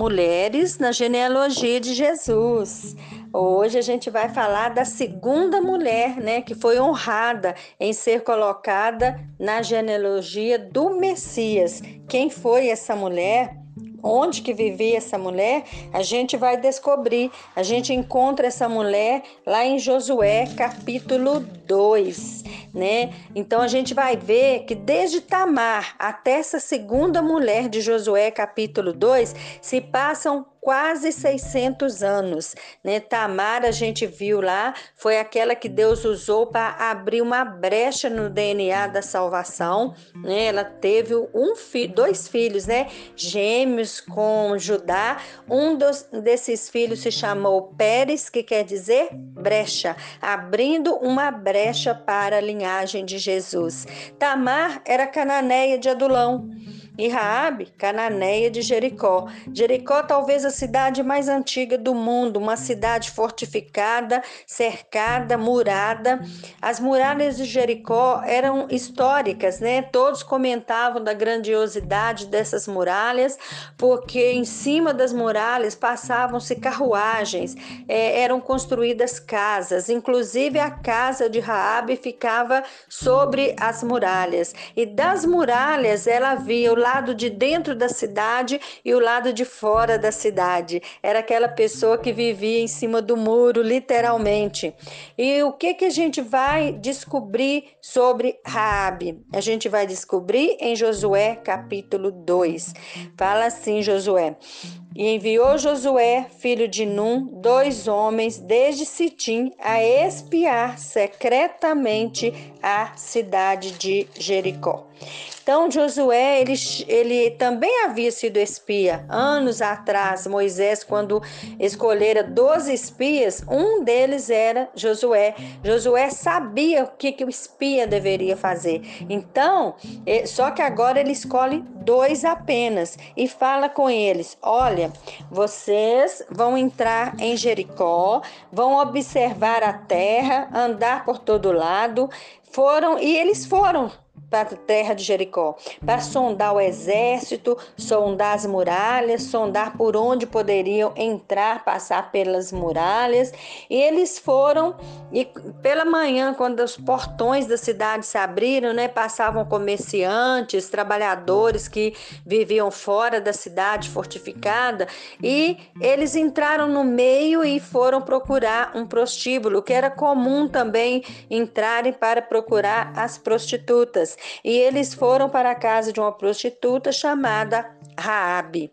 mulheres na genealogia de Jesus. Hoje a gente vai falar da segunda mulher, né, que foi honrada em ser colocada na genealogia do Messias. Quem foi essa mulher? Onde que vivia essa mulher, a gente vai descobrir. A gente encontra essa mulher lá em Josué, capítulo 2, né? Então a gente vai ver que desde Tamar até essa segunda mulher de Josué, capítulo 2, se passam quase 600 anos. Né? Tamar, a gente viu lá, foi aquela que Deus usou para abrir uma brecha no DNA da salvação. Né? Ela teve um filho, dois filhos, né? gêmeos com Judá. Um dos, desses filhos se chamou Pérez, que quer dizer brecha, abrindo uma brecha para a linhagem de Jesus. Tamar era cananeia de Adulão e Raabe, cananeia de Jericó. Jericó talvez a cidade mais antiga do mundo, uma cidade fortificada, cercada, murada. As muralhas de Jericó eram históricas, né? Todos comentavam da grandiosidade dessas muralhas, porque em cima das muralhas passavam-se carruagens, é, eram construídas casas, inclusive a casa de Raabe ficava sobre as muralhas. E das muralhas ela via o lado de dentro da cidade e o lado de fora da cidade. Era aquela pessoa que vivia em cima do muro, literalmente. E o que que a gente vai descobrir sobre Raabe? A gente vai descobrir em Josué capítulo 2. Fala assim, Josué: e enviou Josué, filho de Num, dois homens desde Sitim a espiar secretamente a cidade de Jericó. Então, Josué, ele, ele também havia sido espia. Anos atrás, Moisés, quando escolhera 12 espias, um deles era Josué. Josué sabia o que, que o espia deveria fazer. Então, só que agora ele escolhe dois apenas e fala com eles: Olha, vocês vão entrar em Jericó, vão observar a terra, andar por todo lado. Foram e eles foram para a terra de Jericó, para sondar o exército, sondar as muralhas, sondar por onde poderiam entrar, passar pelas muralhas. E eles foram e pela manhã, quando os portões da cidade se abriram, né, passavam comerciantes, trabalhadores que viviam fora da cidade fortificada, e eles entraram no meio e foram procurar um prostíbulo, que era comum também entrarem para procurar as prostitutas e eles foram para a casa de uma prostituta chamada Raabe.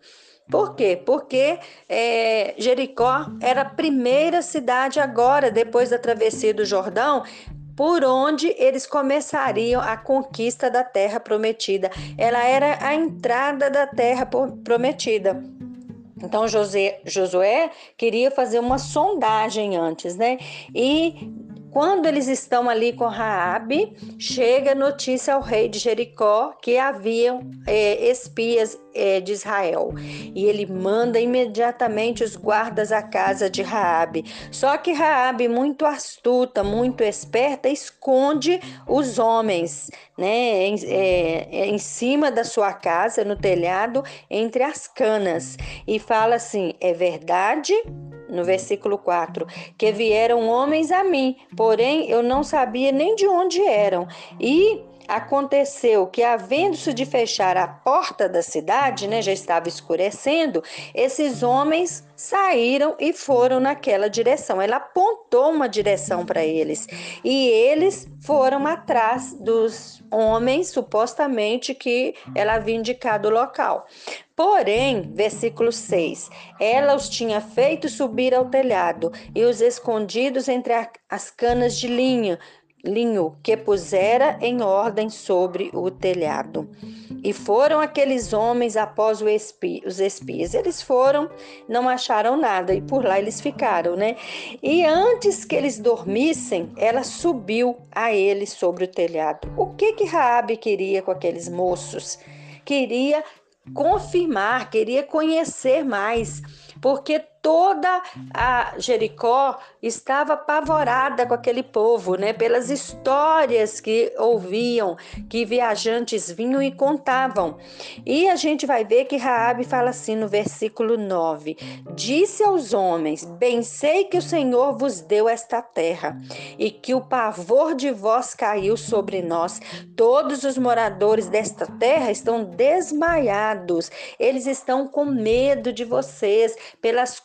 Por quê? Porque é, Jericó era a primeira cidade agora, depois da travessia do Jordão, por onde eles começariam a conquista da terra prometida. Ela era a entrada da terra prometida. Então José, Josué queria fazer uma sondagem antes, né? E quando eles estão ali com Raabe, chega notícia ao rei de Jericó que haviam é, espias é, de Israel. E ele manda imediatamente os guardas à casa de Raabe. Só que Raabe, muito astuta, muito esperta, esconde os homens, né, em, é, em cima da sua casa, no telhado, entre as canas, e fala assim: é verdade no versículo 4, que vieram homens a mim, porém eu não sabia nem de onde eram. E aconteceu que, havendo-se de fechar a porta da cidade, né, já estava escurecendo, esses homens saíram e foram naquela direção. Ela apontou uma direção para eles e eles foram atrás dos homens, supostamente que ela havia indicado o local. Porém, versículo 6: ela os tinha feito subir ao telhado e os escondidos entre as canas de linho linho que pusera em ordem sobre o telhado. E foram aqueles homens após espi, os espias. Eles foram, não acharam nada e por lá eles ficaram, né? E antes que eles dormissem, ela subiu a eles sobre o telhado. O que que Raabe queria com aqueles moços? Queria confirmar, queria conhecer mais, porque toda a Jericó estava apavorada com aquele povo, né? Pelas histórias que ouviam, que viajantes vinham e contavam. E a gente vai ver que Raabe fala assim no versículo 9: Disse aos homens: Bem sei que o Senhor vos deu esta terra e que o pavor de vós caiu sobre nós. Todos os moradores desta terra estão desmaiados. Eles estão com medo de vocês pelas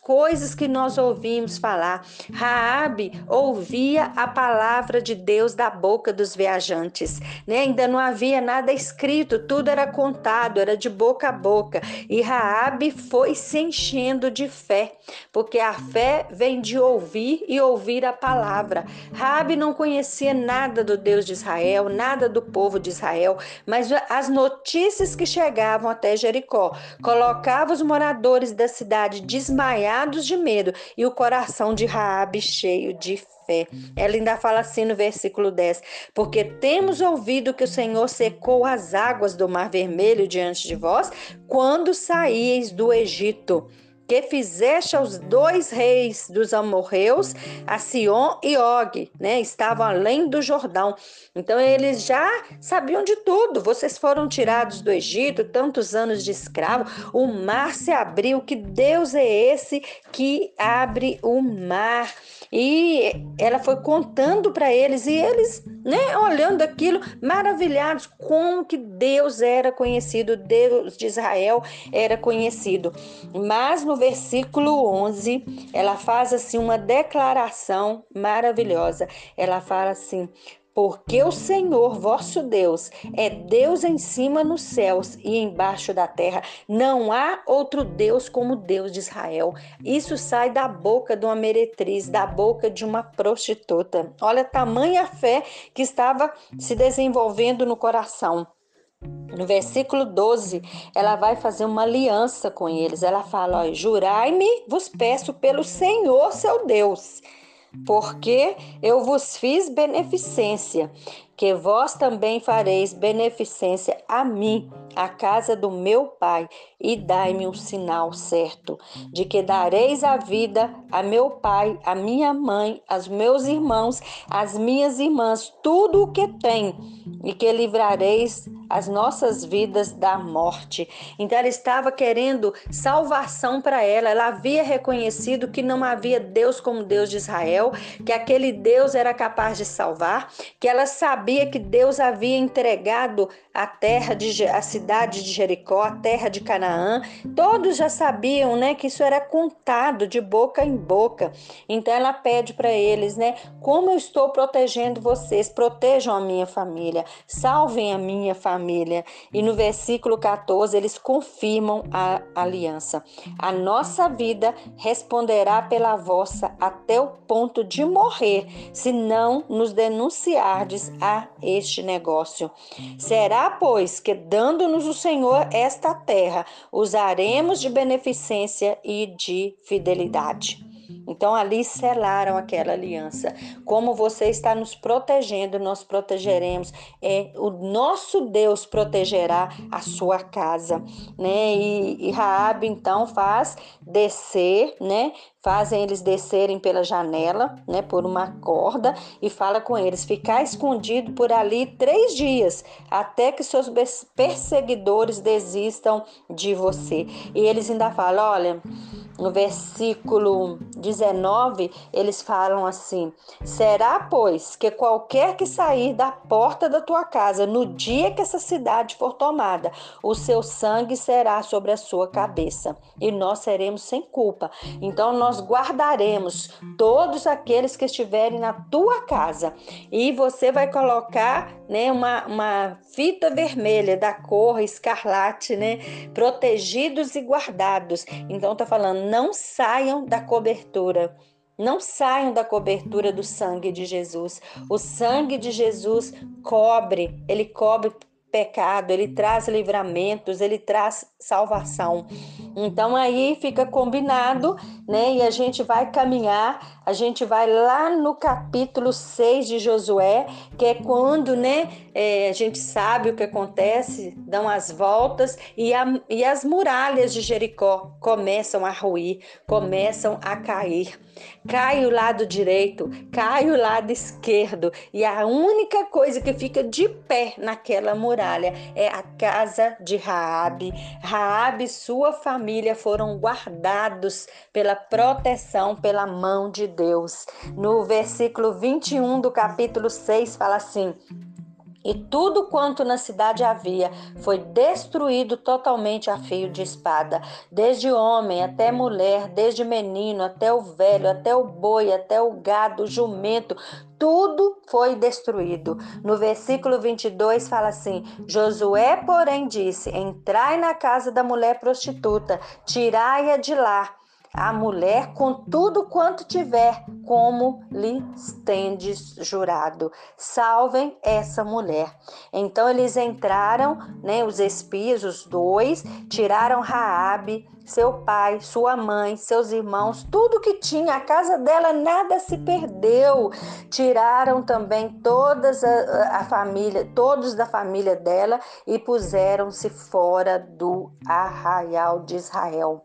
que nós ouvimos falar. Raabe ouvia a palavra de Deus da boca dos viajantes, né? Ainda não havia nada escrito, tudo era contado, era de boca a boca. E Raabe foi se enchendo de fé, porque a fé vem de ouvir e ouvir a palavra. Raabe não conhecia nada do Deus de Israel, nada do povo de Israel, mas as notícias que chegavam até Jericó colocavam os moradores da cidade desmaiados de medo e o coração de Raabe cheio de fé. Ela ainda fala assim no versículo 10: Porque temos ouvido que o Senhor secou as águas do Mar Vermelho diante de vós quando saíeis do Egito que fizeste aos dois reis dos amorreus, a Sion e Og, né? Estavam além do Jordão. Então eles já sabiam de tudo. Vocês foram tirados do Egito, tantos anos de escravo. O mar se abriu. Que Deus é esse que abre o mar? E ela foi contando para eles e eles, né, olhando aquilo, maravilhados como que Deus era conhecido, Deus de Israel era conhecido. Mas no versículo 11, ela faz assim uma declaração maravilhosa. Ela fala assim: porque o Senhor vosso Deus é Deus em cima nos céus e embaixo da terra. Não há outro Deus como Deus de Israel. Isso sai da boca de uma meretriz, da boca de uma prostituta. Olha a tamanha fé que estava se desenvolvendo no coração. No versículo 12, ela vai fazer uma aliança com eles. Ela fala: Jurai-me, vos peço pelo Senhor seu Deus porque eu vos fiz beneficência, que vós também fareis beneficência a mim, a casa do meu pai, e dai-me um sinal certo, de que dareis a vida a meu pai, a minha mãe, aos meus irmãos, às minhas irmãs, tudo o que tem, e que livrareis as nossas vidas da morte. Então ela estava querendo salvação para ela. Ela havia reconhecido que não havia Deus como Deus de Israel, que aquele Deus era capaz de salvar, que ela sabia que Deus havia entregado a terra de a cidade de Jericó, a terra de Canaã. Todos já sabiam, né, que isso era contado de boca em boca. Então ela pede para eles, né, como eu estou protegendo vocês, protejam a minha família, salvem a minha família. E no versículo 14, eles confirmam a aliança. A nossa vida responderá pela vossa até o ponto de morrer, se não nos denunciardes a este negócio. Será, pois, que dando-nos o Senhor esta terra, usaremos de beneficência e de fidelidade. Então ali selaram aquela aliança. Como você está nos protegendo, nós protegeremos. É o nosso Deus protegerá a sua casa, né? E, e Raab então faz descer, né? Fazem eles descerem pela janela, né? Por uma corda e fala com eles: ficar escondido por ali três dias até que seus perseguidores desistam de você. E eles ainda falam: olha no versículo 19, eles falam assim: Será, pois, que qualquer que sair da porta da tua casa no dia que essa cidade for tomada, o seu sangue será sobre a sua cabeça, e nós seremos sem culpa. Então nós guardaremos todos aqueles que estiverem na tua casa, e você vai colocar né, uma, uma fita vermelha da cor escarlate, né, protegidos e guardados. Então tá falando não saiam da cobertura. Não saiam da cobertura do sangue de Jesus. O sangue de Jesus cobre, ele cobre pecado, ele traz livramentos, ele traz salvação. Então aí fica combinado, né? E a gente vai caminhar a gente vai lá no capítulo 6 de Josué, que é quando, né, é, a gente sabe o que acontece, dão as voltas e, a, e as muralhas de Jericó começam a ruir, começam a cair. Cai o lado direito, cai o lado esquerdo, e a única coisa que fica de pé naquela muralha é a casa de Raabe. Raabe e sua família foram guardados pela proteção, pela mão de Deus. No versículo 21 do capítulo 6 fala assim: e tudo quanto na cidade havia foi destruído totalmente a fio de espada, desde homem até mulher, desde menino até o velho, até o boi, até o gado, o jumento, tudo foi destruído. No versículo 22 fala assim: Josué, porém, disse: Entrai na casa da mulher prostituta, tirai-a de lá a mulher com tudo quanto tiver, como lhe tendes jurado. Salvem essa mulher. Então eles entraram, né, os espias, os dois, tiraram Raabe, seu pai, sua mãe, seus irmãos, tudo que tinha, a casa dela nada se perdeu. Tiraram também todas a, a família, todos da família dela e puseram-se fora do arraial de Israel.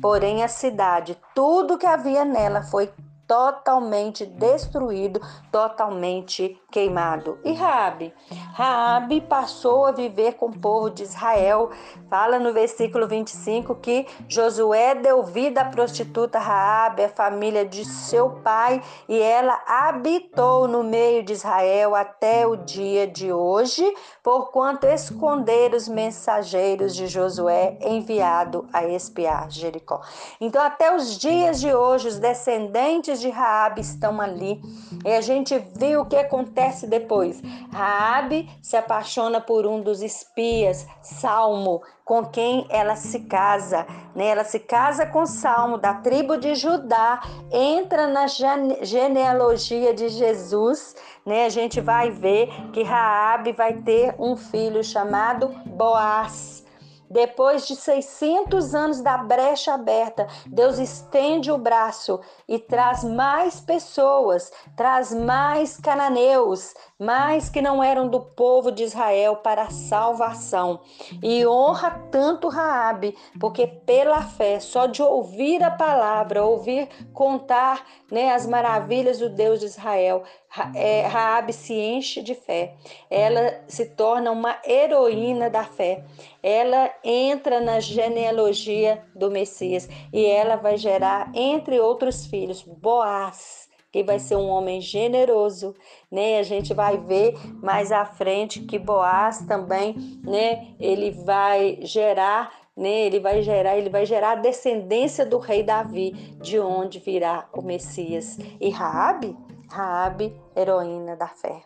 Porém a cidade, tudo que havia nela foi totalmente destruído, totalmente queimado. E Raabe? Raabe passou a viver com o povo de Israel. Fala no versículo 25 que Josué deu vida à prostituta Raabe, a família de seu pai, e ela habitou no meio de Israel até o dia de hoje, porquanto esconder os mensageiros de Josué enviado a espiar Jericó. Então até os dias de hoje os descendentes de Raabe estão ali. E a gente viu o que acontece depois. Raabe se apaixona por um dos espias, Salmo, com quem ela se casa. Né? Ela se casa com Salmo, da tribo de Judá, entra na genealogia de Jesus. Né? A gente vai ver que Raabe vai ter um filho chamado Boaz. Depois de 600 anos da brecha aberta, Deus estende o braço e traz mais pessoas, traz mais cananeus, mais que não eram do povo de Israel para a salvação. E honra tanto Raabe, porque pela fé, só de ouvir a palavra, ouvir contar né, as maravilhas do Deus de Israel, Raabe se enche de fé. Ela se torna uma heroína da fé. Ela entra na genealogia do Messias e ela vai gerar, entre outros filhos, Boaz que vai ser um homem generoso, né? A gente vai ver mais à frente que Boaz também, né? Ele vai gerar, né? Ele vai gerar, ele vai gerar a descendência do rei Davi, de onde virá o Messias. E Raabe, Raabe, heroína da fé,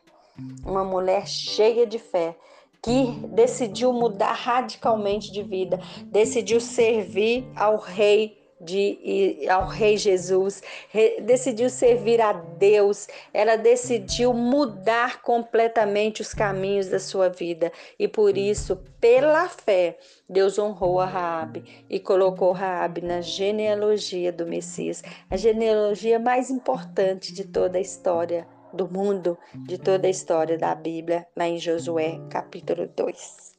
uma mulher cheia de fé, que decidiu mudar radicalmente de vida, decidiu servir ao rei de ao Rei Jesus, decidiu servir a Deus, ela decidiu mudar completamente os caminhos da sua vida e por isso, pela fé, Deus honrou a Raabe e colocou Raabe na genealogia do Messias, a genealogia mais importante de toda a história do mundo, de toda a história da Bíblia, lá em Josué, capítulo 2.